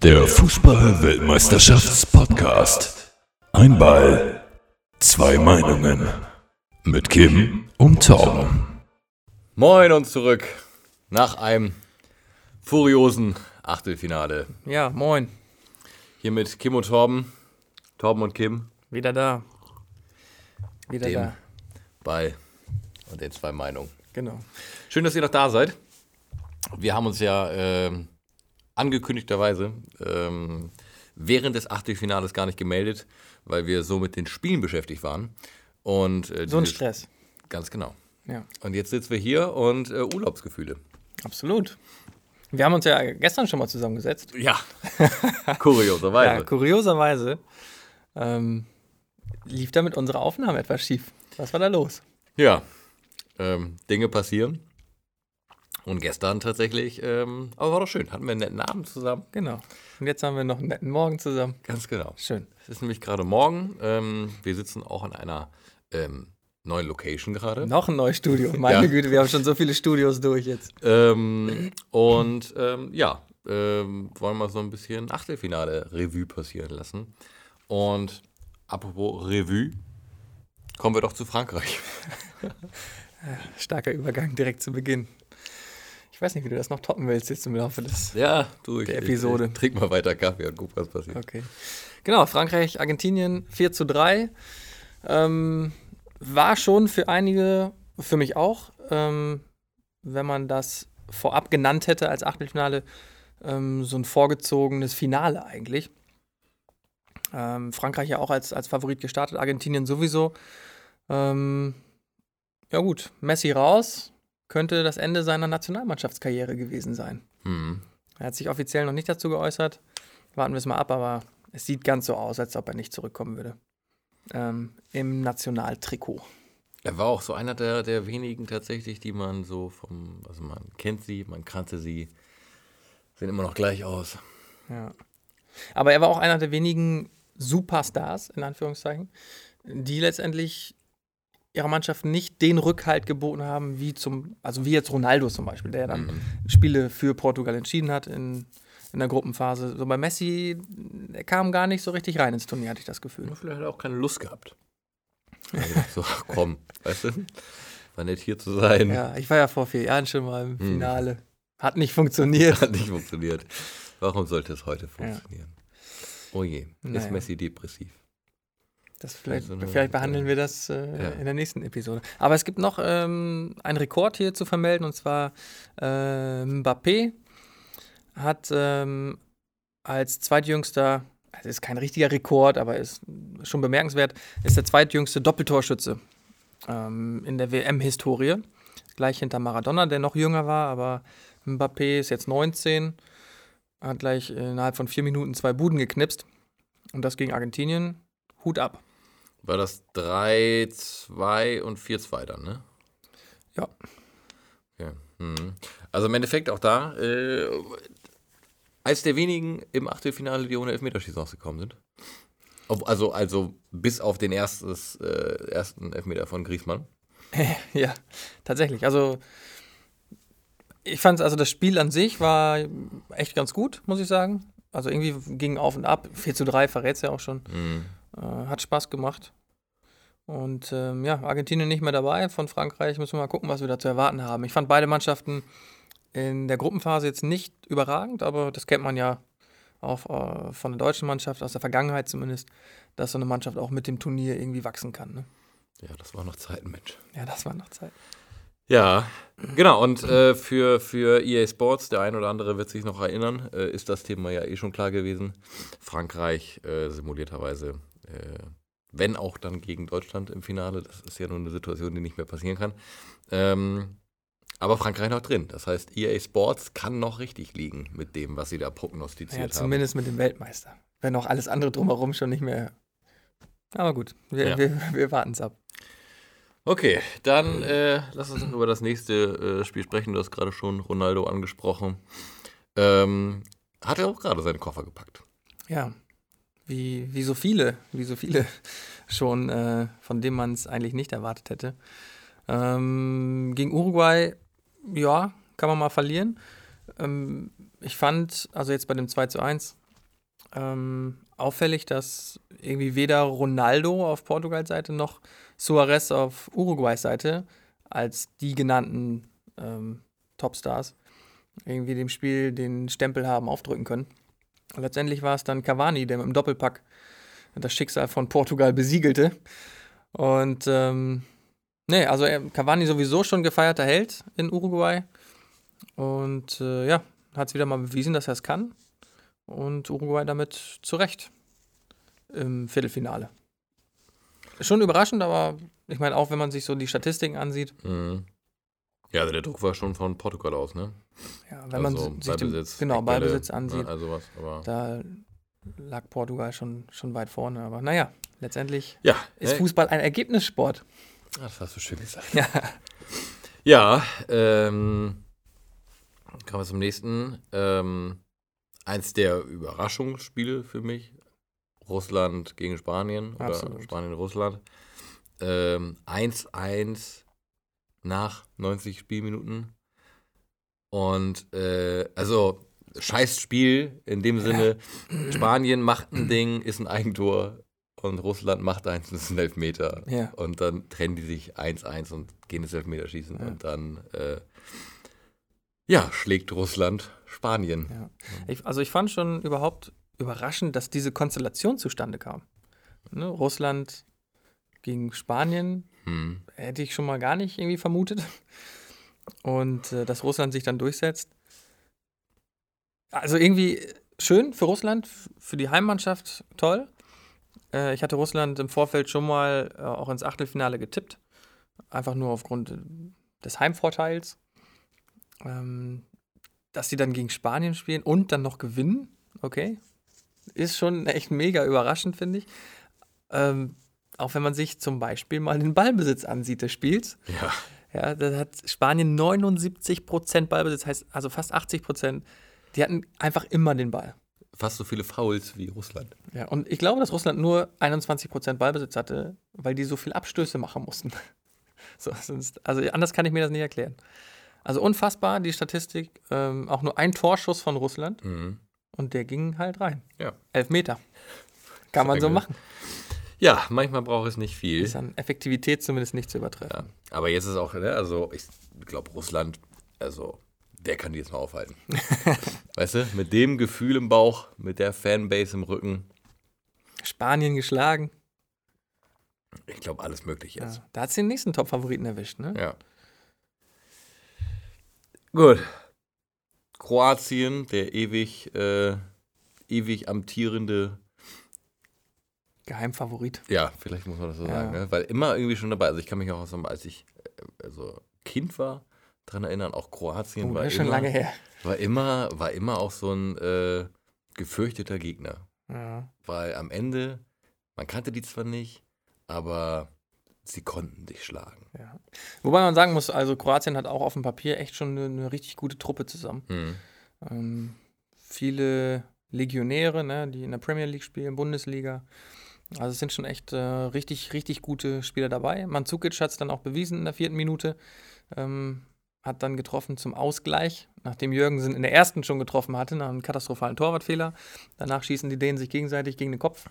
Der Fußball-Weltmeisterschafts-Podcast. Ein Ball, zwei Meinungen. Mit Kim und Tom. Moin und zurück nach einem furiosen Achtelfinale. Ja, moin. Hier mit Kim und Torben. Torben und Kim. Wieder da. Wieder Dem da. Ball und den zwei Meinungen. Genau. Schön, dass ihr noch da seid. Wir haben uns ja ähm, angekündigterweise ähm, während des Achtelfinales gar nicht gemeldet, weil wir so mit den Spielen beschäftigt waren. Und, äh, So ein Stress. Ganz genau. Ja, Und jetzt sitzen wir hier und äh, Urlaubsgefühle. absolut. Wir haben uns ja gestern schon mal zusammengesetzt. Ja, kurioserweise. Ja, kurioserweise ähm, lief da mit unserer Aufnahme etwas schief. Was war da los? Ja, ähm, Dinge passieren. Und gestern tatsächlich, ähm, aber war doch schön, hatten wir einen netten Abend zusammen. Genau. Und jetzt haben wir noch einen netten Morgen zusammen. Ganz genau. Schön. Es ist nämlich gerade morgen. Ähm, wir sitzen auch in einer ähm, neuen Location gerade. Noch ein neues Studio. Meine Ja. Güte, wir haben schon so viele Studios durch jetzt. Ähm, und ähm, ja, ähm, wollen wir so ein bisschen Achtelfinale-Revue passieren lassen. Und apropos Revue, kommen wir doch zu Frankreich. Starker Übergang direkt zu Beginn. Ich weiß nicht, wie du das noch toppen willst jetzt im Laufe des. Ja, du, ich, Der Episode. Ich, ich trink mal weiter Kaffee und guck, was passiert. Okay. Genau, Frankreich, Argentinien 4 zu 3. Ähm, war schon für einige, für mich auch, ähm, wenn man das vorab genannt hätte als Achtelfinale, ähm, so ein vorgezogenes Finale eigentlich. Ähm, Frankreich ja auch als, als Favorit gestartet, Argentinien sowieso. Ähm, ja gut, Messi raus, könnte das Ende seiner Nationalmannschaftskarriere gewesen sein. Hm. Er hat sich offiziell noch nicht dazu geäußert. Warten wir es mal ab, aber es sieht ganz so aus, als ob er nicht zurückkommen würde. Ähm, Im Nationaltrikot. Er war auch so einer der, der wenigen tatsächlich, die man so vom, also man kennt sie, man kannte sie, sehen immer noch gleich aus. Ja. Aber er war auch einer der wenigen Superstars, in Anführungszeichen, die letztendlich ihrer Mannschaft nicht den Rückhalt geboten haben, wie zum, also wie jetzt Ronaldo zum Beispiel, der dann Mhm. Spiele für Portugal entschieden hat in, in der Gruppenphase. So bei Messi, er kam gar nicht so richtig rein ins Turnier, hatte ich das Gefühl. Vielleicht hat er auch keine Lust gehabt. Also, so, komm, weißt du, war nett hier zu sein. Ja, ich war ja vor vier Jahren schon mal im Hm. Finale. Hat nicht funktioniert. Hat nicht funktioniert. Warum sollte es heute funktionieren? Oh je, ist Naja. Messi depressiv. Das vielleicht, Also vielleicht behandeln wir das äh, Ja. in der nächsten Episode. Aber es gibt noch ähm, einen Rekord hier zu vermelden und zwar äh, Mbappé hat ähm, als zweitjüngster, also ist kein richtiger Rekord, aber ist schon bemerkenswert, ist der zweitjüngste Doppeltorschütze ähm, in der WM-Historie. Gleich hinter Maradona, der noch jünger war, aber Mbappé ist jetzt 19, hat gleich innerhalb von vier Minuten zwei Buden geknipst. Und das gegen Argentinien. Hut ab. War das 3-2 und 4-2 dann, ne? Ja. Okay. Mhm. Also im Endeffekt auch da, äh, als der wenigen im Achtelfinale, die ohne Elfmeterschießen rausgekommen sind. Also, also bis auf den erstes, äh, ersten Elfmeter von Griezmann. Ja, tatsächlich. Also, ich fand, also das Spiel an sich war echt ganz gut, muss ich sagen. Also irgendwie ging auf und ab. 4 zu 3 verrät es ja auch schon. Mhm. Äh, hat Spaß gemacht. Und ähm, ja, Argentinien nicht mehr dabei. Von Frankreich müssen wir mal gucken, was wir da zu erwarten haben. Ich fand beide Mannschaften in der Gruppenphase jetzt nicht überragend, aber das kennt man ja auch äh, von der deutschen Mannschaft, aus der Vergangenheit zumindest, dass so eine Mannschaft auch mit dem Turnier irgendwie wachsen kann. Ne? Ja, das war noch Zeiten, Mensch. Ja, das war noch Zeit. Ja, genau. Und äh, für, für EA Sports, der ein oder andere wird sich noch erinnern, äh, ist das Thema ja eh schon klar gewesen. Frankreich äh, simulierterweise, äh, wenn auch dann gegen Deutschland im Finale, das ist ja nur eine Situation, die nicht mehr passieren kann. Ähm, aber Frankreich noch drin. Das heißt, EA Sports kann noch richtig liegen mit dem, was sie da prognostiziert Ja, haben. zumindest mit dem Weltmeister. Wenn auch alles andere drumherum schon nicht mehr. Aber gut, wir, Ja. wir, wir warten es ab. Okay, dann äh, lass uns über das nächste äh, Spiel sprechen. Du hast gerade schon Ronaldo angesprochen. Ähm, hat er auch gerade seine Koffer gepackt. Ja, wie, wie so viele, wie so viele schon, äh, von denen man es eigentlich nicht erwartet hätte. Ähm, gegen Uruguay, ja, kann man mal verlieren. Ähm, ich fand, also jetzt bei dem 2 zu 1, Ähm, auffällig, dass irgendwie weder Ronaldo auf Portugals Seite noch Suarez auf Uruguays Seite als die genannten ähm, Topstars irgendwie dem Spiel den Stempel haben aufdrücken können. Letztendlich war es dann Cavani, der mit dem Doppelpack das Schicksal von Portugal besiegelte. Und ähm, nee, also Cavani sowieso schon gefeierter Held in Uruguay. Und äh, ja, hat es wieder mal bewiesen, dass er es kann. Und Uruguay damit zurecht im Viertelfinale. Schon überraschend, aber ich meine, auch wenn man sich so die Statistiken ansieht. Mhm. Ja, also der Druck war schon von Portugal aus, ne? Ja, wenn also man sich Ballbesitz, den, genau, Ballbesitz ansieht, ne, also was, da lag Portugal schon, schon weit vorne. Aber naja, letztendlich ja, ist Fußball ein Ergebnissport. Ah, das hast du schön gesagt. Ja, ja ähm, kommen wir zum nächsten. Ähm, eins der Überraschungsspiele für mich. Russland gegen Spanien oder Absolut. Spanien-Russland. Ähm, 1-1 nach 90 Spielminuten. Und äh, also scheiß Spiel in dem Sinne, Spanien macht ein Ding, ist ein Eigentor und Russland macht eins, das ist ein Elfmeter. Ja. Und dann trennen die sich 1-1 und gehen ins Elfmeterschießen. Ja. Und dann äh, ja, schlägt Russland Spanien. ja. Ich, also ich fand schon überhaupt überraschend, dass diese Konstellation zustande kam. Ne? Russland gegen Spanien Hm. hätte ich schon mal gar nicht irgendwie vermutet. Und äh, dass Russland sich dann durchsetzt. Also irgendwie schön für Russland, für die Heimmannschaft toll. Äh, ich hatte Russland im Vorfeld schon mal äh, auch ins Achtelfinale getippt. Einfach nur aufgrund äh, des Heimvorteils. Ähm, dass sie dann gegen Spanien spielen und dann noch gewinnen, okay. Ist schon echt mega überraschend, finde ich. Ähm, auch wenn man sich zum Beispiel mal den Ballbesitz ansieht des Spiels. Ja. Ja, da hat Spanien 79% Ballbesitz, heißt also fast 80%. Die hatten einfach immer den Ball. Fast so viele Fouls wie Russland. Ja, und ich glaube, dass Russland nur 21% Ballbesitz hatte, weil die so viel Abstöße machen mussten. So, sonst, also anders kann ich mir das nicht erklären. Also unfassbar, die Statistik. Ähm, auch nur ein Torschuss von Russland Mhm. und der ging halt rein. Ja. Elf Meter. Kann man so machen. Ja, manchmal braucht es nicht viel. Ist an Effektivität zumindest nicht zu übertreffen. Ja. Aber jetzt ist auch, ne, also ich glaube, Russland, also wer kann die jetzt noch aufhalten? weißt du, mit dem Gefühl im Bauch, mit der Fanbase im Rücken, Spanien geschlagen. ich glaube, alles möglich jetzt. Ja, da hat sie den nächsten Top-Favoriten erwischt, ne? Ja. Gut. Kroatien, der ewig, äh, ewig amtierende, Geheimfavorit. ja, vielleicht muss man das so Ja. sagen, ne? weil immer irgendwie schon dabei, also ich kann mich auch, so, als ich äh, also Kind war, daran erinnern, auch Kroatien Oh, war, immer, lange her. war immer, war immer auch so ein äh, gefürchteter Gegner. Ja. Weil am Ende, man kannte die zwar nicht, aber sie konnten dich schlagen. Ja. Wobei man sagen muss, also Kroatien hat auch auf dem Papier echt schon eine, eine richtig gute Truppe zusammen. Hm. Ähm, viele Legionäre, ne, die in der Premier League spielen, Bundesliga. Also es sind schon echt äh, richtig, richtig gute Spieler dabei. Mandzukic hat es dann auch bewiesen in der vierten Minute. Ähm, hat dann getroffen zum Ausgleich, nachdem Jürgensen in der ersten schon getroffen hatte, nach einem katastrophalen Torwartfehler. Danach schießen die Dänen sich gegenseitig gegen den Kopf.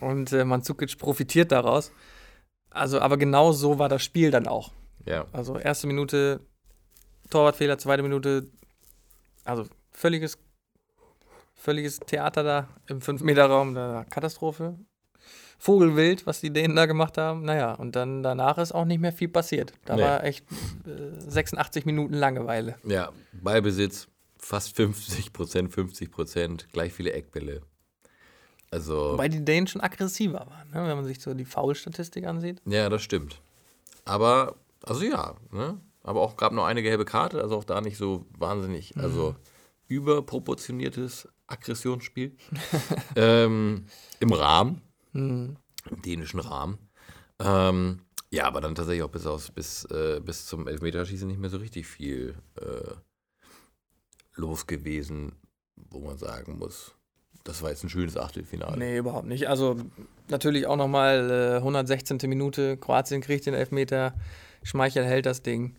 Und äh, Mandzukic profitiert daraus. Also, aber genau so war das Spiel dann auch. Ja. Also erste Minute Torwartfehler, zweite Minute, also völliges, völliges Theater da im 5-Meter-Raum, da Katastrophe. Vogelwild, was die Dänen da gemacht haben. Naja, und dann danach ist auch nicht mehr viel passiert. Da Nee. war echt äh, 86 Minuten Langeweile. Ja, Ballbesitz fast 50 Prozent, 50 Prozent, gleich viele Eckbälle. Also, Wobei die Dänen schon aggressiver waren, ne? wenn man sich so die Foul-Statistik ansieht. ja, das stimmt. Aber, also ja, ne? Aber auch gab noch eine gelbe Karte, also auch da nicht so wahnsinnig, also überproportioniertes Aggressionsspiel. ähm, Im Rahmen, Hm. im dänischen Rahmen. Ähm, ja, aber dann tatsächlich auch bis, aus, bis, äh, bis zum Elfmeterschießen nicht mehr so richtig viel äh, los gewesen, wo man sagen muss, das war jetzt ein schönes Achtelfinale. Nee, überhaupt nicht. Also natürlich auch nochmal äh, 116. Minute, Kroatien kriegt den Elfmeter, Schmeichel hält das Ding.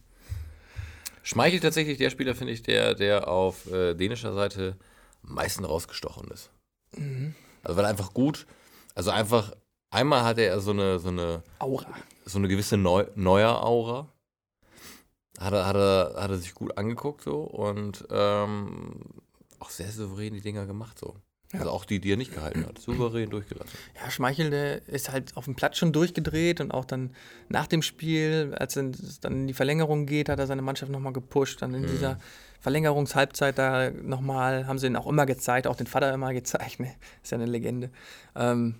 Schmeichelt tatsächlich der Spieler, finde ich, der, der auf äh, dänischer Seite am meisten rausgestochen ist. Mhm. Also weil er einfach gut, also einfach, einmal hatte er so eine, so eine, Aura. so eine gewisse Neu Neuer-Aura. Hat er, hat, er, hat er sich gut angeguckt so und ähm, auch sehr souverän die Dinger gemacht so. Also auch die, die er nicht gehalten hat. Souverän durchgelassen. Ja, Schmeichel, der ist halt auf dem Platz schon durchgedreht und auch dann nach dem Spiel, als es dann in die Verlängerung geht, hat er seine Mannschaft nochmal gepusht. Dann in dieser Verlängerungshalbzeit da nochmal, haben sie ihn auch immer gezeigt, auch den Vater immer gezeigt. Ne? Ist ja eine Legende. Ähm,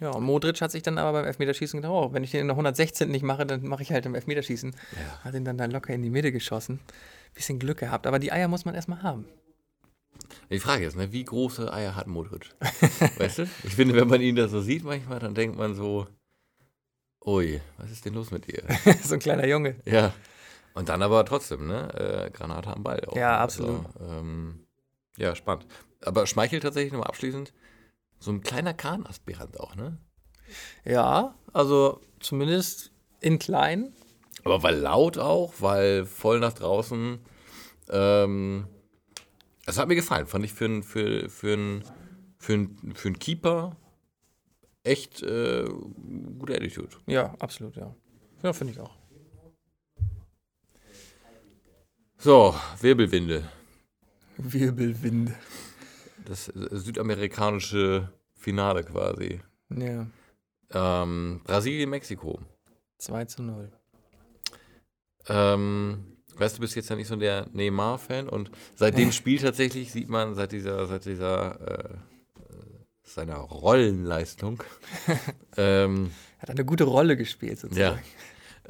ja, und Modric hat sich dann aber beim Elfmeterschießen gedacht, oh, wenn ich den in der 116 nicht mache, dann mache ich halt im Elfmeterschießen. Ja. Hat ihn dann da locker in die Mitte geschossen. Bisschen Glück gehabt, aber die Eier muss man erstmal haben. Die Frage ist, ne, wie große Eier hat Modric? weißt du? Ich finde, wenn man ihn da so sieht manchmal, dann denkt man so, ui, was ist denn los mit dir? so ein kleiner Junge. ja. Und dann aber trotzdem, ne? Äh, Granate am Ball. Auch, Ja, ne? absolut. Also, ähm, ja, spannend. Aber Schmeichel tatsächlich nochmal abschließend, so ein kleiner Kahn-Aspirant auch, ne? Ja, also zumindest in klein. Aber weil laut auch, weil voll nach draußen. Ähm, es hat mir gefallen, fand ich für einen für, für ein, für ein, für ein Keeper echt äh, gute Attitude. Ja, absolut, ja. Ja, finde ich auch. So, Wirbelwinde. Wirbelwind. Das äh, südamerikanische Finale quasi. Ja, Ähm, Brasilien, Mexiko. 2 zu 0. Ähm, weißt du, du bist jetzt ja nicht so der Neymar-Fan und seit dem Spiel tatsächlich sieht man, seit dieser, seit dieser, äh, äh, seiner Rollenleistung, ähm, Hat eine gute Rolle gespielt, ja, sozusagen.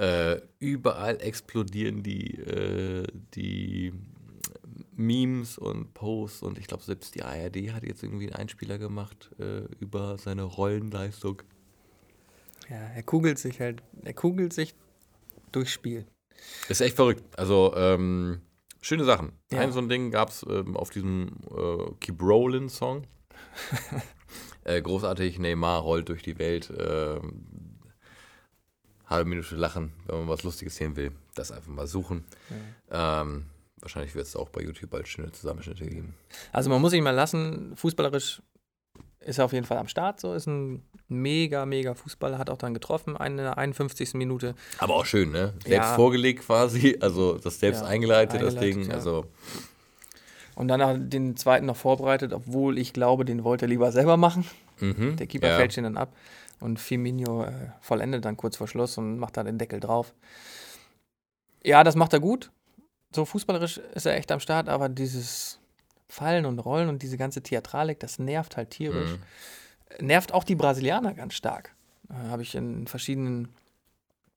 Äh, überall explodieren die, äh, die Memes und Posts und ich glaube, selbst die ARD hat jetzt irgendwie einen Einspieler gemacht äh, über seine Rollenleistung. Ja. er kugelt sich halt, er kugelt sich durchs Spiel. Ist echt verrückt. Also, ähm, schöne Sachen. Ja. Ein so ein Ding gab es ähm, auf diesem äh, Keep Rollin' Song. äh, großartig, Neymar rollt durch die Welt. Ähm, halbe Minute lachen, wenn man was Lustiges sehen will. Das einfach mal suchen. Ähm, wahrscheinlich wird es auch bei YouTube bald schöne Zusammenschnitte geben. Also man muss ihn mal lassen, fußballerisch ist er auf jeden Fall am Start, so ist ein mega, mega Fußballer, hat auch dann getroffen, in der 51. Minute. Aber auch schön, ne? Selbst Ja. vorgelegt quasi, also das selbst Ja, eingeleitet, das eingeleitet, Ding. ja. Also, Und dann hat er den zweiten noch vorbereitet, obwohl ich glaube, den wollte er lieber selber machen. mhm, Der Keeper ja. fälscht ihn dann ab und Firmino äh, vollendet dann kurz vor Schluss und macht da den Deckel drauf. Ja, das macht er gut. So fußballerisch ist er echt am Start, aber dieses Fallen und Rollen und diese ganze Theatralik, das nervt halt tierisch. Mhm. Nervt auch die Brasilianer ganz stark. Äh, Habe ich in verschiedenen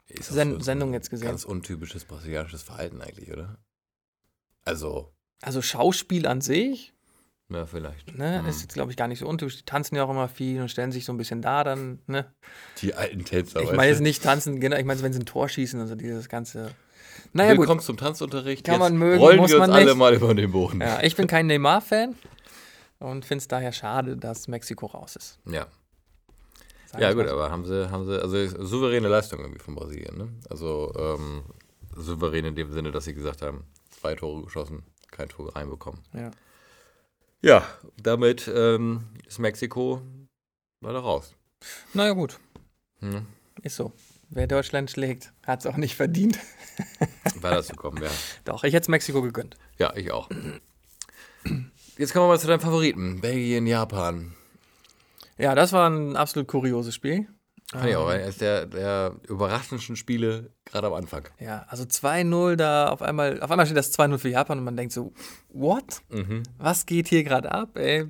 Sen Sendungen jetzt gesehen. Ganz untypisches brasilianisches Verhalten eigentlich, oder? Also, Also Schauspiel an sich, ja, vielleicht. ne, Mhm. ist jetzt glaube ich gar nicht so untypisch. Die tanzen ja auch immer viel und stellen sich so ein bisschen da dann, ne. Die alten Tänzer. Ich meine jetzt nicht tanzen, genau, ich meine, wenn sie ein Tor schießen, also dieses ganze. Naja, gut. Willkommen zum Tanzunterricht. Kann Jetzt man mögen, rollen muss wir uns man alle nicht. mal über den Boden. Ja, ich bin kein Neymar-Fan und finde es daher schade, dass Mexiko raus ist. Ja, Sagen ja gut, so. aber haben sie, haben sie, also souveräne Leistung irgendwie von Brasilien, ne? Also ähm, souverän in dem Sinne, dass sie gesagt haben, zwei Tore geschossen, kein Tor reinbekommen. Ja. Ja, damit ähm, ist Mexiko leider raus. Naja, gut, Hm? ist so. Wer Deutschland schlägt, hat es auch nicht verdient. War dazu kommen, ja. Doch, ich hätte es Mexiko gegönnt. Ja, ich auch. Jetzt kommen wir mal zu deinen Favoriten. Belgien, Japan. Ja, das war ein absolut kurioses Spiel. Fand ich auch. Eines der, der überraschendsten Spiele gerade am Anfang. Ja, also 2-0 da auf einmal, auf einmal steht das 2-0 für Japan und man denkt so, what? Mhm. Was geht hier gerade ab, ey?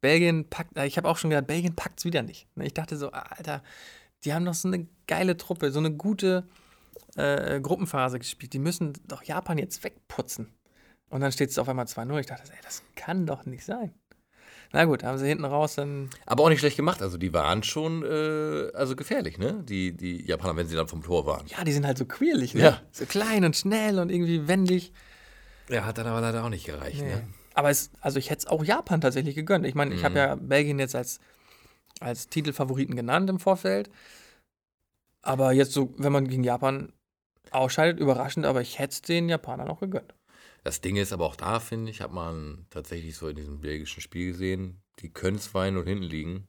Belgien packt, äh, ich habe auch schon gedacht, Belgien packt es wieder nicht. Ne, Ich dachte so, Alter, die haben doch so eine geile Truppe, so eine gute äh, Gruppenphase gespielt. Die müssen doch Japan jetzt wegputzen. Und dann steht es auf einmal 2-0. Ich dachte, ey, das kann doch nicht sein. Na gut, haben sie hinten raus dann. Aber auch nicht schlecht gemacht. Also die waren schon äh, also gefährlich, ne? Die, die Japaner, wenn sie dann vom Tor waren. Ja, die sind halt so quirlig, ne? Ja. So klein und schnell und irgendwie wendig. Ja, hat dann aber leider auch nicht gereicht, Nee. ne? Aber es, also ich hätte es auch Japan tatsächlich gegönnt. Ich meine, ich habe Mhm. ja Belgien jetzt als, als Titelfavoriten genannt im Vorfeld. Aber jetzt so, wenn man gegen Japan ausscheidet, überraschend, aber ich hätte es den Japanern auch gegönnt. Das Ding ist aber auch da, finde ich, hat man tatsächlich so in diesem belgischen Spiel gesehen, die können 2-0 hinten liegen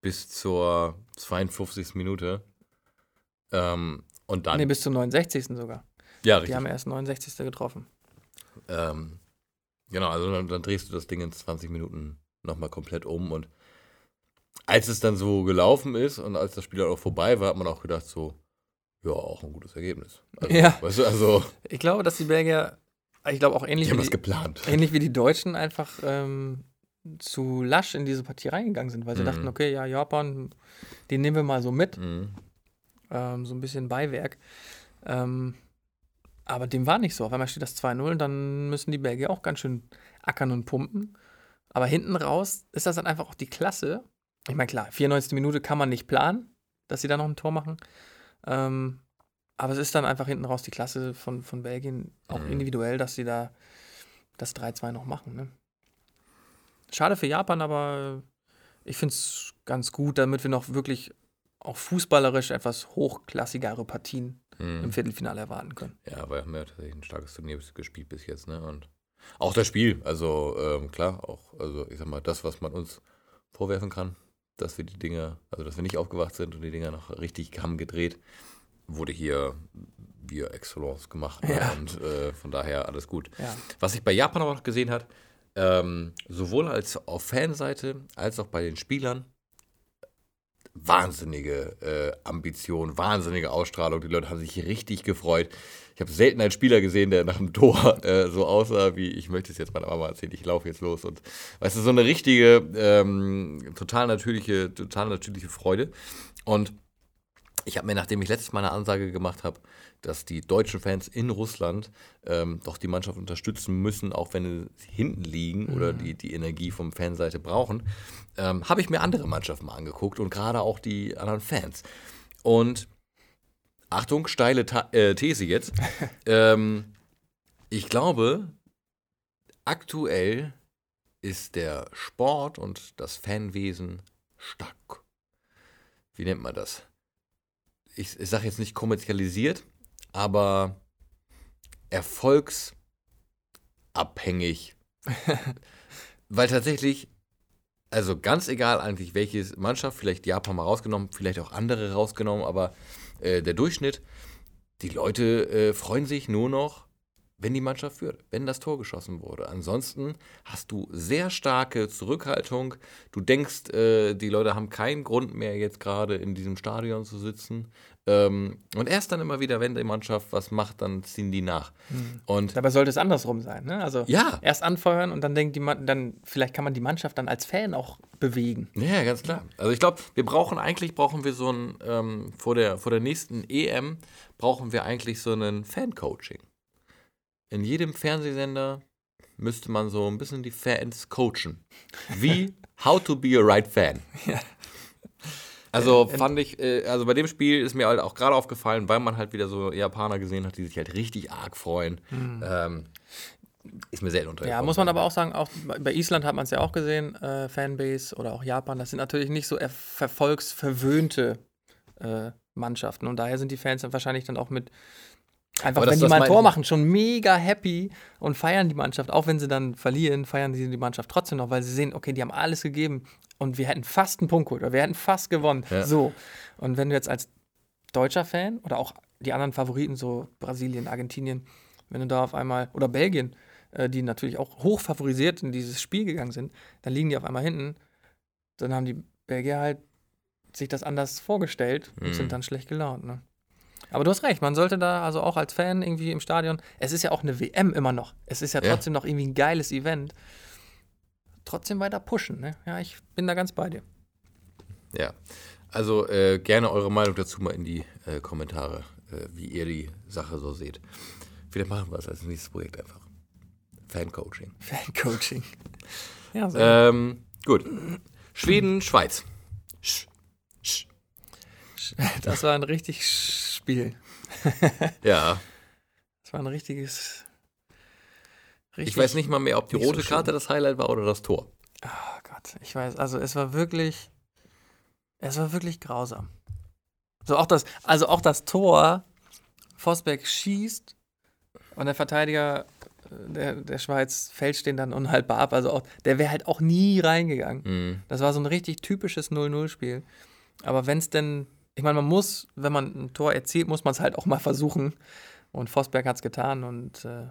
bis zur 52. Minute. Ähm, und dann. Nee, bis zum 69. sogar. ja, Die richtig. haben erst 69. getroffen. Ähm, genau, also dann, dann drehst du das Ding in 20 Minuten nochmal komplett um und als es dann so gelaufen ist und als das Spiel dann auch vorbei war, hat man auch gedacht so, ja, auch ein gutes Ergebnis. Also, Ja. Weißt du, also, Ich glaube, dass die Belgier, ich glaube auch die ähnlich haben wie die, geplant. ähnlich wie die Deutschen einfach ähm, zu lasch in diese Partie reingegangen sind, weil sie Mhm. dachten, okay, ja, Japan, den nehmen wir mal so mit, Mhm. ähm, so ein bisschen Beiwerk. Ähm, aber dem war nicht so. Auf einmal steht das 2-0, dann müssen die Belgier auch ganz schön ackern und pumpen. Aber hinten raus ist das dann einfach auch die Klasse. Ich meine, klar, 94. Minute kann man nicht planen, dass sie da noch ein Tor machen. Ähm, aber es ist dann einfach hinten raus die Klasse von, von Belgien, auch Mhm. individuell, dass sie da das 3-2 noch machen. Ne? Schade für Japan, aber ich finde es ganz gut, damit wir noch wirklich auch fußballerisch etwas hochklassigere Partien Mhm. im Viertelfinale erwarten können. Ja, aber wir haben ja tatsächlich ein starkes Turnier gespielt bis jetzt, ne? Und auch das Spiel, also ähm, klar, auch, also ich sag mal, das, was man uns vorwerfen kann, dass wir die Dinge, also dass wir nicht aufgewacht sind und die Dinger noch richtig haben gedreht, wurde hier via Excellence gemacht. Ne? Ja. Und äh, von daher alles gut. Ja. Was ich bei Japan aber noch gesehen hat, ähm, sowohl als auf Fanseite als auch bei den Spielern, wahnsinnige äh, Ambition, wahnsinnige Ausstrahlung. Die Leute haben sich richtig gefreut. Ich habe selten einen Spieler gesehen, der nach dem Tor äh, so aussah, wie ich möchte es jetzt meiner Mama erzählen, ich laufe jetzt los. Und weißt du, so eine richtige, ähm, total natürliche, total natürliche Freude. Und ich habe mir, nachdem ich letztes Mal eine Ansage gemacht habe, dass die deutschen Fans in Russland ähm, doch die Mannschaft unterstützen müssen, auch wenn sie hinten liegen oder die, die Energie vom Fanseite brauchen, ähm, habe ich mir andere Mannschaften mal angeguckt und gerade auch die anderen Fans. Und Achtung, steile Ta äh, These jetzt. ähm, ich glaube, aktuell ist der Sport und das Fanwesen stark. Wie nennt man das? Ich, ich sage jetzt nicht kommerzialisiert, aber erfolgsabhängig. Weil tatsächlich, also ganz egal eigentlich welche Mannschaft, vielleicht Japan mal rausgenommen, vielleicht auch andere rausgenommen, aber äh, der Durchschnitt, die Leute äh, freuen sich nur noch, wenn die Mannschaft führt, wenn das Tor geschossen wurde. Ansonsten hast du sehr starke Zurückhaltung. Du denkst, äh, die Leute haben keinen Grund mehr, jetzt gerade in diesem Stadion zu sitzen. Ähm, und erst dann immer wieder, wenn die Mannschaft was macht, dann ziehen die nach. Und Dabei sollte es andersrum sein. Ne? Also ja, erst anfeuern und dann denkt die Man dann vielleicht kann man die Mannschaft dann als Fan auch bewegen. Ja, ganz klar. Also ich glaube, wir brauchen eigentlich brauchen wir so ein ähm, vor der vor der nächsten EM brauchen wir eigentlich so einen Fan-Coaching. In jedem Fernsehsender müsste man so ein bisschen die Fans coachen. Wie How to be a right fan. Also fand ich, äh, also bei dem Spiel ist mir halt auch gerade aufgefallen, weil man halt wieder so Japaner gesehen hat, die sich halt richtig arg freuen. Ähm, ist mir sehr untergekommen. Ja, muss man aber auch sagen, auch bei- Island hat man es ja auch gesehen, äh, Fanbase oder auch Japan, das sind natürlich nicht so erf- verfolgsverwöhnte äh, Mannschaften und daher sind die Fans dann wahrscheinlich dann auch mit einfach, das- wenn die mal ein Tor machen, schon mega happy und feiern die Mannschaft, auch wenn sie dann verlieren, feiern sie die Mannschaft trotzdem noch, weil sie sehen, okay, die haben alles gegeben und wir hätten fast einen Punkt geholt oder wir hätten fast gewonnen. Ja. So. Und wenn du jetzt als deutscher Fan oder auch die anderen Favoriten, so Brasilien, Argentinien, wenn du da auf einmal, oder Belgien, äh, die natürlich auch hoch favorisiert in dieses Spiel gegangen sind, dann liegen die auf einmal hinten. Dann haben die Belgier halt sich das anders vorgestellt und Mhm. sind dann schlecht gelaunt. Ne? Aber du hast recht, man sollte da also auch als Fan irgendwie im Stadion, es ist ja auch eine WM immer noch. Es ist ja Ja. trotzdem noch irgendwie ein geiles Event. Trotzdem weiter pushen, ne? Ja, ich bin da ganz bei dir. Ja, also äh, gerne eure Meinung dazu mal in die äh, Kommentare, äh, wie ihr die Sache so seht. Vielleicht machen wir es als nächstes Projekt einfach. Fan-Coaching. Fancoaching. Ja, so. Ähm, gut. Schweden, Schweiz. Sch, sch. das war ein richtig Spiel. Ja, Das war ein richtiges. ich weiß nicht mal mehr, ob die so rote schön. Karte das Highlight war oder das Tor. Oh Gott, ich weiß, also es war wirklich, es war wirklich grausam. So auch das, also auch das Tor, Vosberg schießt und der Verteidiger der, der Schweiz fälscht den dann unhaltbar ab. Also auch, der wäre halt auch nie reingegangen. Mhm. Das war so ein richtig typisches 0-0-Spiel. Aber wenn es denn, ich meine, man muss, wenn man ein Tor erzielt, muss man es halt auch mal versuchen. Und Vosberg hat es getan. Und äh,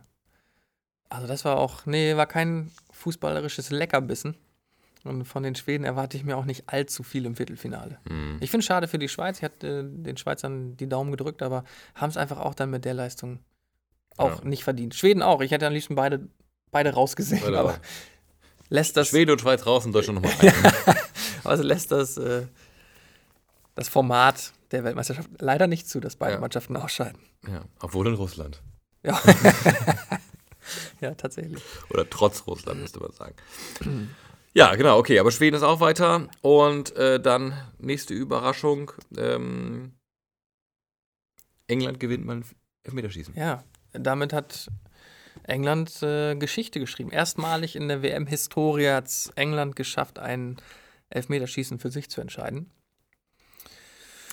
also das war auch, nee, war kein fußballerisches Leckerbissen. Und von den Schweden erwarte ich mir auch nicht allzu viel im Viertelfinale. Mhm. Ich finde es schade für die Schweiz. Ich hatte äh, den Schweizern die Daumen gedrückt, aber haben es einfach auch dann mit der Leistung auch Ja. nicht verdient. Schweden auch. Ich hätte am liebsten beide, beide rausgesehen, Beide aber auch. lässt das, Schweden und Schweiz raus und Deutschland nochmal ein. also lässt das, äh, das Format der Weltmeisterschaft leider nicht zu, dass beide Ja. Mannschaften ausscheiden. ja, obwohl in Russland. Ja. ja, tatsächlich. Oder trotz Russland, müsste man sagen. Ja, genau, okay, aber Schweden ist auch weiter. Und äh, dann nächste Überraschung. Ähm, England gewinnt mal ein Elfmeterschießen. Ja, damit hat England äh, Geschichte geschrieben. Erstmalig in der WM-Historie hat es England geschafft, ein Elfmeterschießen für sich zu entscheiden.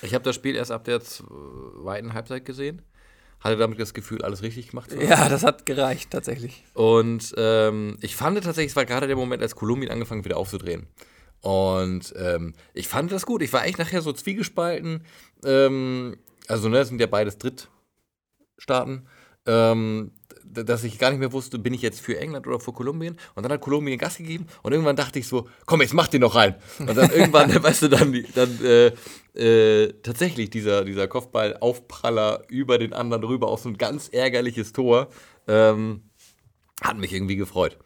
Ich habe das Spiel erst ab der zweiten Halbzeit gesehen. Hatte damit das Gefühl, alles richtig gemacht zu haben. Ja, das hat gereicht tatsächlich. Und ähm, ich fand tatsächlich, es war gerade der Moment, als Kolumbien angefangen wieder aufzudrehen. Und ähm, ich fand das gut. Ich war echt nachher so zwiegespalten. Ähm, also, ne, das sind ja beides Drittstaaten. Ähm, dass ich gar nicht mehr wusste, bin ich jetzt für England oder für Kolumbien. Und dann hat Kolumbien Gas gegeben und irgendwann dachte ich so, komm, jetzt mach den noch rein. Und dann irgendwann, weißt du, dann, dann äh, äh, tatsächlich dieser, dieser Kopfball-Aufpraller über den anderen rüber auf so ein ganz ärgerliches Tor. Ähm, hat mich irgendwie gefreut.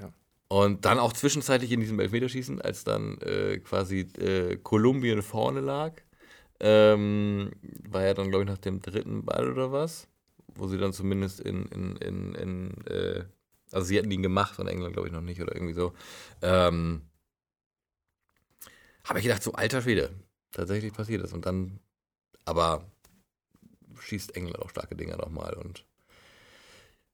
Ja. Und dann auch zwischenzeitlich in diesem Elfmeterschießen, als dann äh, quasi äh, Kolumbien vorne lag, ähm, war ja dann, glaube ich, nach dem dritten Ball oder was, wo sie dann zumindest in, in, in, in äh, also sie hatten ihn gemacht und England, glaube ich, noch nicht oder irgendwie so. Ähm, Habe ich gedacht, so alter Schwede, tatsächlich passiert das. Und dann, aber schießt England auch starke Dinger nochmal und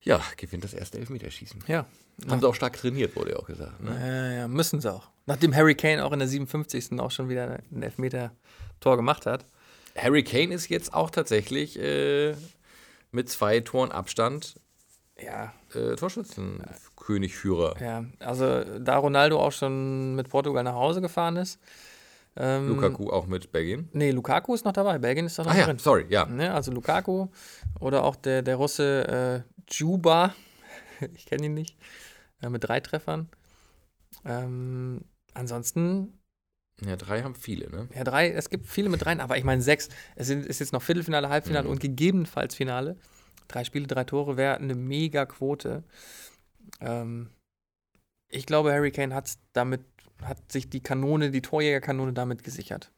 ja, gewinnt das erste Elfmeterschießen. Ja. Haben sie auch stark trainiert, wurde ja auch gesagt. Ne? Ja, ja, müssen sie auch. Nachdem Harry Kane auch in der 57. auch schon wieder ein Elfmeter-Tor gemacht hat. Harry Kane ist jetzt auch tatsächlich äh, mit zwei Toren Abstand Ja, äh, Torschützenkönigführer. ja. Also da Ronaldo auch schon mit Portugal nach Hause gefahren ist. Ähm, Lukaku auch mit Belgien. Nee, Lukaku ist noch dabei. Belgien ist da noch Ah ja, drin. sorry, ja. Ne, also Lukaku oder auch der, der Russe äh, Juba, ich kenne ihn nicht, äh, mit drei Treffern. Ähm, ansonsten, Ja, drei haben viele, ne? ja, drei, es gibt viele mit dreien, aber ich meine sechs. Es sind, ist jetzt noch Viertelfinale, Halbfinale Mhm. und gegebenenfalls Finale. Drei Spiele, drei Tore wäre eine mega Quote. Ähm, ich glaube, Harry Kane hat's damit, hat sich die Kanone, die Torjägerkanone damit gesichert.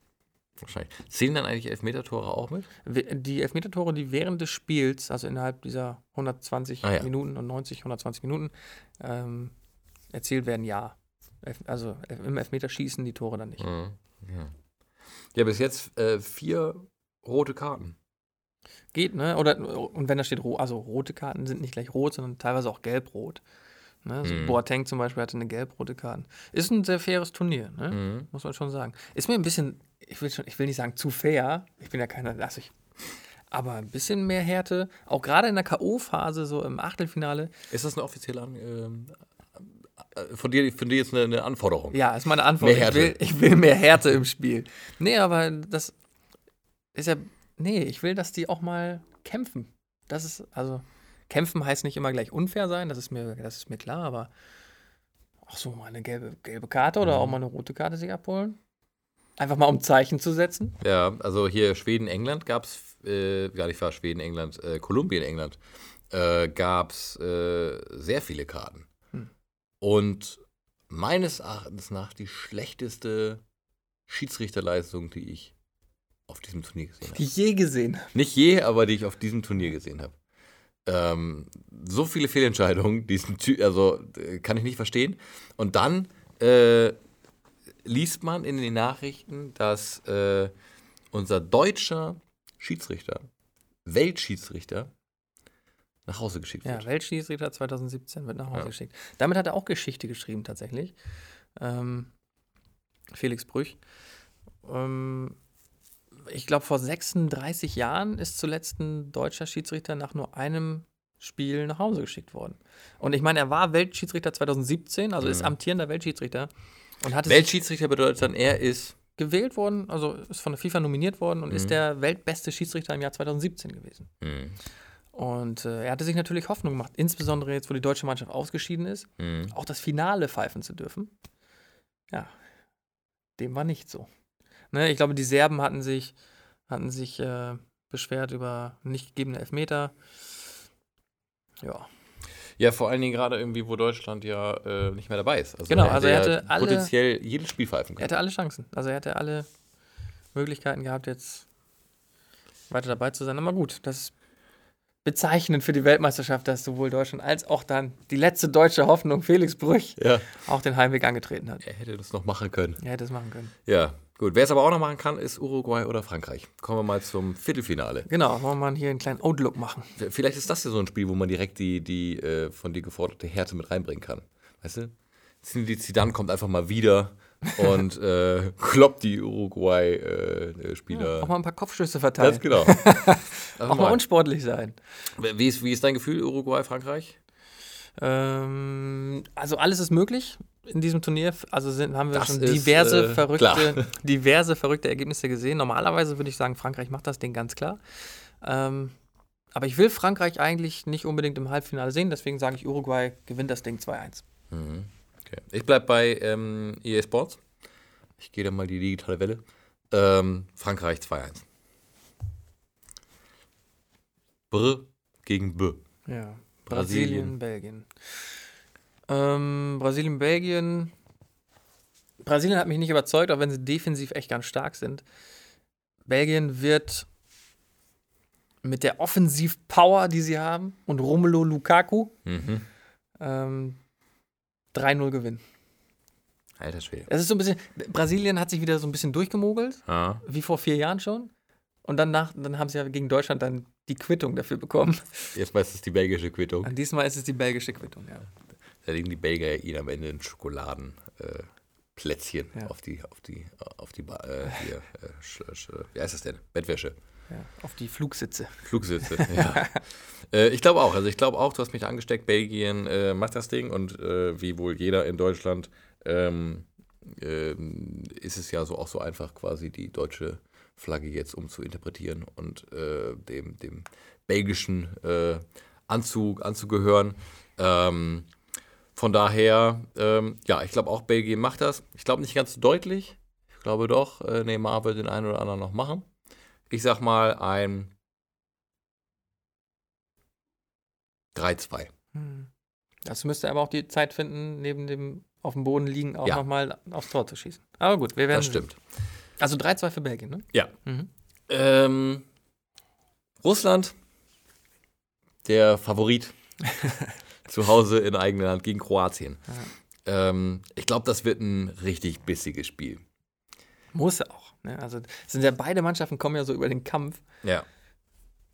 Wahrscheinlich. Zählen dann eigentlich Elfmeter-Tore auch mit? Die Elfmetertore, die während des Spiels, also innerhalb dieser 120 Ah, ja. Minuten und 90, 120 Minuten, ähm, erzielt werden, ja. Also im Elfmeterschießen die Tore dann nicht. Mhm. Ja. ja, bis jetzt äh, vier rote Karten. Geht, ne? Oder, und wenn da steht, also rote Karten sind nicht gleich rot, sondern teilweise auch gelb-rot. Ne? So Mhm. Boateng zum Beispiel hatte eine gelb-rote Karte. Ist ein sehr faires Turnier, ne? Mhm. muss man schon sagen. Ist mir ein bisschen, ich will, schon, ich will nicht sagen zu fair, ich bin ja keiner, also ich, aber ein bisschen mehr Härte, auch gerade in der K.O.-Phase, so im Achtelfinale, Ist das eine offizielle ähm, äh, von, dir, von dir jetzt eine, eine Anforderung? Ja, ist meine Antwort. Mehr Ich, will, Härte. ich will mehr Härte im Spiel. Nee, aber das ist ja. Nee, ich will, dass die auch mal kämpfen. Das ist, also, kämpfen heißt nicht immer gleich unfair sein, das ist mir, das ist mir klar, aber auch so mal eine gelbe, gelbe Karte oder Mhm. auch mal eine rote Karte sich abholen. Einfach mal um Zeichen zu setzen. Ja, also hier Schweden, England gab es, äh, gar nicht wahr, Schweden, England, äh, Kolumbien, England, äh, gab es äh, sehr viele Karten. Und meines Erachtens nach die schlechteste Schiedsrichterleistung, die ich auf diesem Turnier gesehen habe. Die ich je gesehen. habe. Nicht je, aber die ich auf diesem Turnier gesehen habe. Ähm, so viele Fehlentscheidungen, diesen Ty also äh, kann ich nicht verstehen. Und dann äh, liest man in den Nachrichten, dass äh, unser deutscher Schiedsrichter, Weltschiedsrichter, nach Hause geschickt Ja, wird. Weltschiedsrichter 2017 wird nach Hause Ja. geschickt. Damit hat er auch Geschichte geschrieben, tatsächlich. Ähm, Felix Brüch. Ähm, ich glaube, vor 36 Jahren ist zuletzt ein deutscher Schiedsrichter nach nur einem Spiel nach Hause geschickt worden. Und ich meine, er war Weltschiedsrichter 2017, also ist amtierender Weltschiedsrichter. Und hat es Weltschiedsrichter bedeutet dann, er ist. gewählt worden, also ist von der FIFA nominiert worden und Mhm. ist der weltbeste Schiedsrichter im Jahr 2017 gewesen. Hm, Und äh, er hatte sich natürlich Hoffnung gemacht, insbesondere jetzt, wo die deutsche Mannschaft ausgeschieden ist, hm. auch das Finale pfeifen zu dürfen. Ja, dem war nicht so. Ne, ich glaube, die Serben hatten sich, hatten sich äh, beschwert über nicht gegebene Elfmeter. Ja, Ja, vor allen Dingen gerade irgendwie, wo Deutschland ja äh, nicht mehr dabei ist. Also Genau, er also er hätte alle- potenziell jedes Spiel pfeifen er können. hatte alle Chancen. Also er hatte alle Möglichkeiten gehabt, jetzt weiter dabei zu sein. Aber gut, das ist bezeichnend für die Weltmeisterschaft, dass sowohl Deutschland als auch dann die letzte deutsche Hoffnung, Felix Brüch, Ja, auch den Heimweg angetreten hat. er hätte das noch machen können. Er hätte es machen können. Ja, gut. Wer es aber auch noch machen kann, ist Uruguay oder Frankreich. Kommen wir mal zum Viertelfinale. Genau, wollen wir mal hier einen kleinen Outlook machen. Vielleicht ist das ja so ein Spiel, wo man direkt die, die äh, von dir geforderte Härte mit reinbringen kann. Weißt du? Zidane kommt einfach mal wieder und äh, kloppt die Uruguay-Spieler. Auch mal ein paar Kopfschüsse verteilen. Ganz genau. Auch mal unsportlich sein. wie, ist, wie ist dein Gefühl, Uruguay, Frankreich? Ähm, also alles ist möglich in diesem Turnier. Also sind, haben wir Das schon ist, diverse, äh, verrückte, klar. diverse verrückte Ergebnisse gesehen. Normalerweise würde ich sagen, Frankreich macht das Ding ganz klar. Ähm, aber ich will Frankreich eigentlich nicht unbedingt im Halbfinale sehen, deswegen sage ich, Uruguay gewinnt das Ding 2-1. Okay. Ich bleibe bei ähm, EA Sports. Ich gehe da mal die digitale Welle. Ähm, Frankreich 2-1. Br gegen B. Ja. Brasilien. Brasilien, Belgien. Ähm, Brasilien, Belgien. Brasilien hat mich nicht überzeugt, auch wenn sie defensiv echt ganz stark sind. Belgien wird mit der Offensivpower, die sie haben, und Romelu Lukaku Mhm. ähm, 3-0 gewinnen. Alter Schwede. Es ist so ein bisschen, Brasilien hat sich wieder so ein bisschen durchgemogelt, Ja. wie vor vier Jahren schon. Und danach, dann haben sie ja gegen Deutschland dann die Quittung dafür bekommen. Jetzt meistens die belgische Quittung. Und diesmal ist es die belgische Quittung, ja. Da legen die Belgier ihnen am Ende ein Schokoladenplätzchen äh, Ja. auf die, auf die, auf die, äh, hier, äh, wie heißt das denn? Bettwäsche. Ja. Auf die Flugsitze. Flugsitze, ja. äh, ich glaube auch, also ich glaube auch, du hast mich angesteckt, Belgien äh, macht das Ding und äh, wie wohl jeder in Deutschland ähm, ähm, ist es ja so auch so einfach, quasi die deutsche Flagge jetzt umzuinterpretieren und äh, dem, dem belgischen äh, Anzug anzugehören. Ähm, von daher, ähm, ja, ich glaube auch Belgien macht das. Ich glaube nicht ganz so deutlich. Ich glaube doch, äh, Neymar wird den einen oder anderen noch machen. Ich sag mal ein 3-2. Hm. Das müsste aber auch die Zeit finden, neben dem auf dem Boden liegen, auch Ja. nochmal aufs Tor zu schießen. Aber gut, wir werden. Das stimmt. Also 3-2 für Belgien, ne? Ja. Mhm. Ähm, Russland, der Favorit, zu Hause in eigenem Land gegen Kroatien. Ähm, ich glaube, das wird ein richtig bissiges Spiel. Muss auch. Ne? Also es sind ja beide Mannschaften kommen ja so über den Kampf. Ja.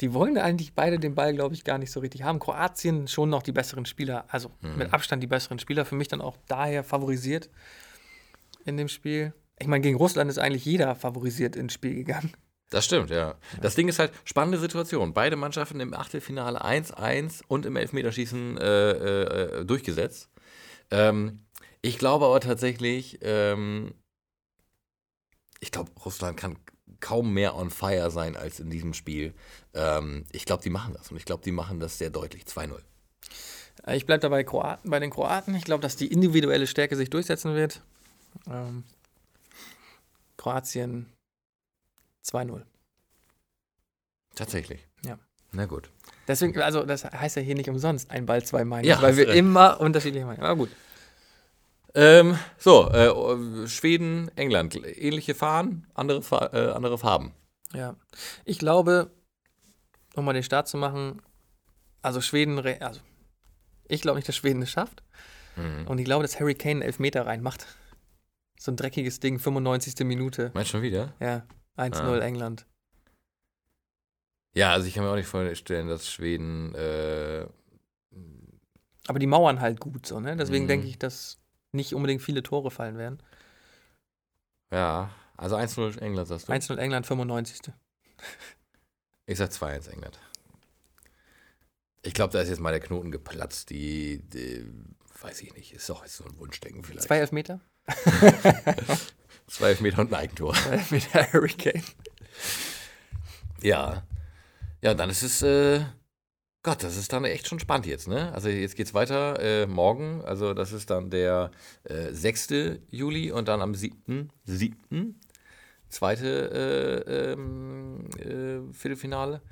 Die wollen eigentlich beide den Ball, glaube ich, gar nicht so richtig haben. Kroatien schon noch die besseren Spieler, also Mhm. mit Abstand die besseren Spieler. Für mich dann auch daher favorisiert in dem Spiel. Ich meine, gegen Russland ist eigentlich jeder favorisiert ins Spiel gegangen. Das stimmt, ja. Das Ding ist halt, spannende Situation. Beide Mannschaften im Achtelfinale 1-1 und im Elfmeterschießen äh, äh, durchgesetzt. Ähm, ich glaube aber tatsächlich, ähm, ich glaube, Russland kann kaum mehr on fire sein als in diesem Spiel. Ähm, ich glaube, die machen das und ich glaube, die machen das sehr deutlich. 2-0. Äh, Ich bleibe dabei Kroaten, bei den Kroaten. Ich glaube, dass die individuelle Stärke sich durchsetzen wird. Ähm, Kroatien 2-0. Tatsächlich. Ja. Na gut. Deswegen, also das heißt ja hier nicht umsonst ein Ball, zwei Meinungen, Ja, weil wir recht. immer unterschiedliche Meinungen haben. Aber gut. Ähm, so, äh, Schweden, England. Ähnliche Fahnen, andere, Fa äh, andere Farben. Ja. Ich glaube, um mal den Start zu machen, also Schweden, also ich glaube nicht, dass Schweden es schafft. Mhm. Und ich glaube, dass Harry Kane einen Elfmeter reinmacht. So ein dreckiges Ding, 95. Minute. Meinst du schon wieder? Ja, 1-0 Ah. England. Ja, also ich kann mir auch nicht vorstellen, dass Schweden. Äh, Aber die mauern halt gut so, ne? Deswegen Mhm. denke ich, dass nicht unbedingt viele Tore fallen werden. ja, also 1-0 England, sagst du? 1-0 England, 95. Ich sag 2-1 England. Ich glaube, da ist jetzt mal der Knoten geplatzt. Die, die weiß ich nicht, ist doch jetzt so ein Wunschdenken vielleicht. Zwei Elfmeter? Zwei Elfmeter und ein Eigentor. Zwei Elfmeter Hurricane. Ja. Ja, dann ist es, äh, Gott, das ist dann echt schon spannend jetzt, ne? Also jetzt geht's weiter äh, morgen, also das ist dann der äh, 6. Juli und dann am 7. 7. zweite äh, ähm, äh, Viertelfinale.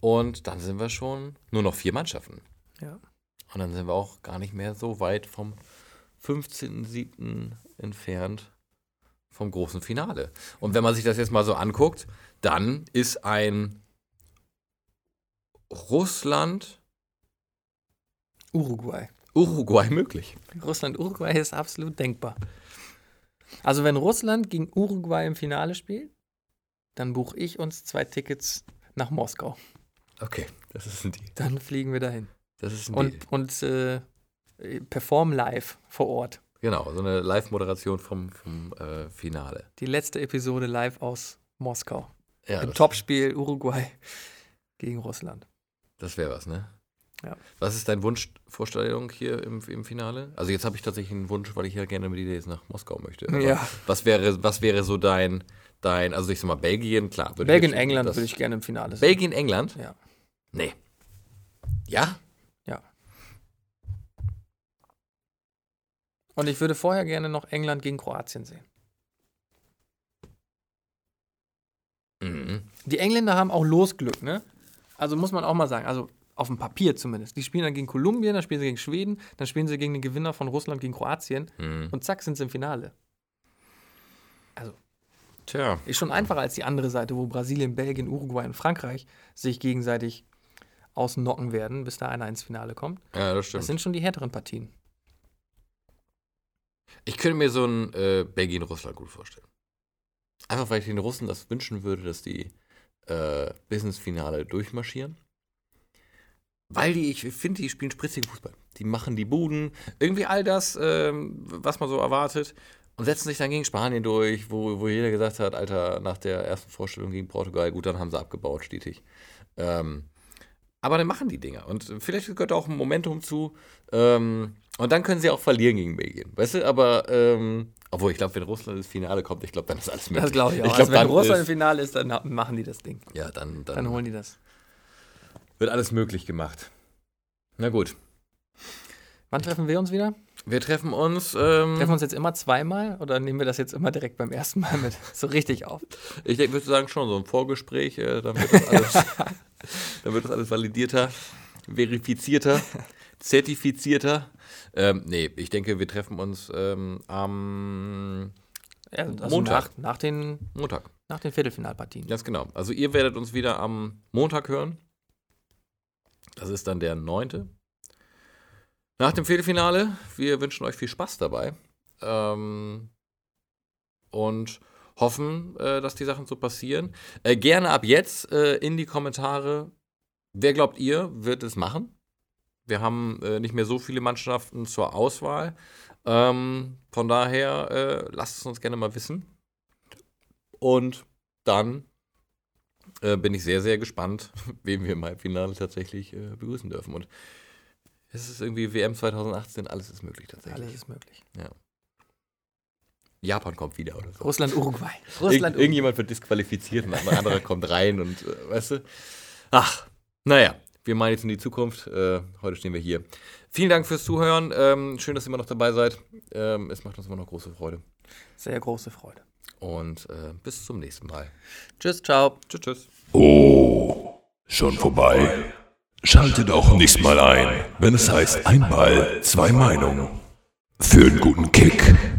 Und dann sind wir schon nur noch vier Mannschaften. Ja. Und dann sind wir auch gar nicht mehr so weit vom 15.07. entfernt vom großen Finale. Und wenn man sich das jetzt mal so anguckt, dann ist ein Russland, Uruguay. Uruguay möglich. Russland-Uruguay ist absolut denkbar. Also wenn Russland gegen Uruguay im Finale spielt, dann buche ich uns zwei Tickets nach Moskau. Okay, das ist ein Deal. Dann fliegen wir dahin. Das ist ein Deal. Und, und äh, perform live vor Ort. Genau, so eine Live-Moderation vom, vom äh, Finale. Die letzte Episode live aus Moskau. Ja, Im Topspiel Uruguay gegen Russland. Das wäre was, ne? Ja. Was ist dein Wunschvorstellung hier im, im Finale? Also jetzt habe ich tatsächlich einen Wunsch, weil ich ja gerne mit dir jetzt nach Moskau möchte. Aber Ja. Was wäre, was wäre so dein, dein, also ich sag mal, Belgien, klar. würde ich Belgien, jetzt- England würde ich gerne im Finale sehen. Belgien, England? Ja. Nee. Ja? Ja. Und ich würde vorher gerne noch England gegen Kroatien sehen. Mhm. Die Engländer haben auch Losglück, ne? Also muss man auch mal sagen, also auf dem Papier zumindest. Die spielen dann gegen Kolumbien, dann spielen sie gegen Schweden, dann spielen sie gegen den Gewinner von Russland gegen Kroatien Mhm. und zack sind sie im Finale. Tja. Ist schon einfacher als die andere Seite, wo Brasilien, Belgien, Uruguay und Frankreich sich gegenseitig ausnocken werden, bis da einer ins Finale kommt. Ja, das Das stimmt. sind schon die härteren Partien. Ich könnte mir so ein äh, Belgien-Russland gut vorstellen. Einfach weil ich den Russen das wünschen würde, dass die äh, bis ins Finale durchmarschieren. Weil die, ich finde, die spielen spritzigen Fußball. Die machen die Buden, irgendwie all das, ähm, was man so erwartet. Und setzen sich dann gegen Spanien durch, wo, wo jeder gesagt hat, Alter, nach der ersten Vorstellung gegen Portugal, gut, dann haben sie abgebaut, stetig. Ähm, aber dann machen die Dinger. Und vielleicht gehört auch ein Momentum zu. Ähm, und dann können sie auch verlieren gegen Belgien. Weißt du, aber, ähm, obwohl ich glaube, wenn Russland ins Finale kommt, ich glaube, dann ist alles möglich. Das glaube ich auch. Ich also glaube, wenn Russland im Finale ist, dann machen die das Ding. ja, dann, dann, Dann holen die das. wird alles möglich gemacht. Na gut. Wann treffen wir uns wieder? Wir treffen uns. Ähm, Treffen wir uns jetzt immer zweimal oder nehmen wir das jetzt immer direkt beim ersten Mal mit? So richtig auf. Ich denke, würde sagen, schon so ein Vorgespräch, äh, dann, wird das alles, dann wird das alles validierter, verifizierter, zertifizierter. Ähm, nee, ich denke, wir treffen uns ähm, am Ja, also Montag. Nach, nach, den, Montag. nach den Viertelfinalpartien. Ganz genau. Also ihr werdet uns wieder am Montag hören. Das ist dann der 9. Nach dem Viertelfinale. Wir wünschen euch viel Spaß dabei. Ähm, und hoffen, äh, dass die Sachen so passieren. Äh, gerne ab jetzt äh, in die Kommentare. Wer glaubt ihr, wird es machen? Wir haben äh, nicht mehr so viele Mannschaften zur Auswahl. Ähm, von daher äh, lasst es uns gerne mal wissen. Und dann äh, bin ich sehr, sehr gespannt, wen wir im Halbfinale tatsächlich äh, begrüßen dürfen. Und es ist irgendwie WM 2018, alles ist möglich tatsächlich. Alles ist möglich. Japan kommt wieder oder so. Russland, Uruguay. Russland, irgendjemand wird disqualifiziert und ein anderer kommt rein und äh, weißt du? Ach, naja, wir meinen jetzt in die Zukunft. Äh, heute stehen wir hier. Vielen Dank fürs Zuhören. Ähm, schön, dass ihr immer noch dabei seid. Ähm, es macht uns immer noch große Freude. Sehr große Freude. Und äh, bis zum nächsten Mal. Tschüss, ciao. Tschüss, tschüss. Oh, schon vorbei? Schaltet auch nächstes Mal ein, wenn es heißt ein Ball, zwei Meinungen. Für einen guten Kick.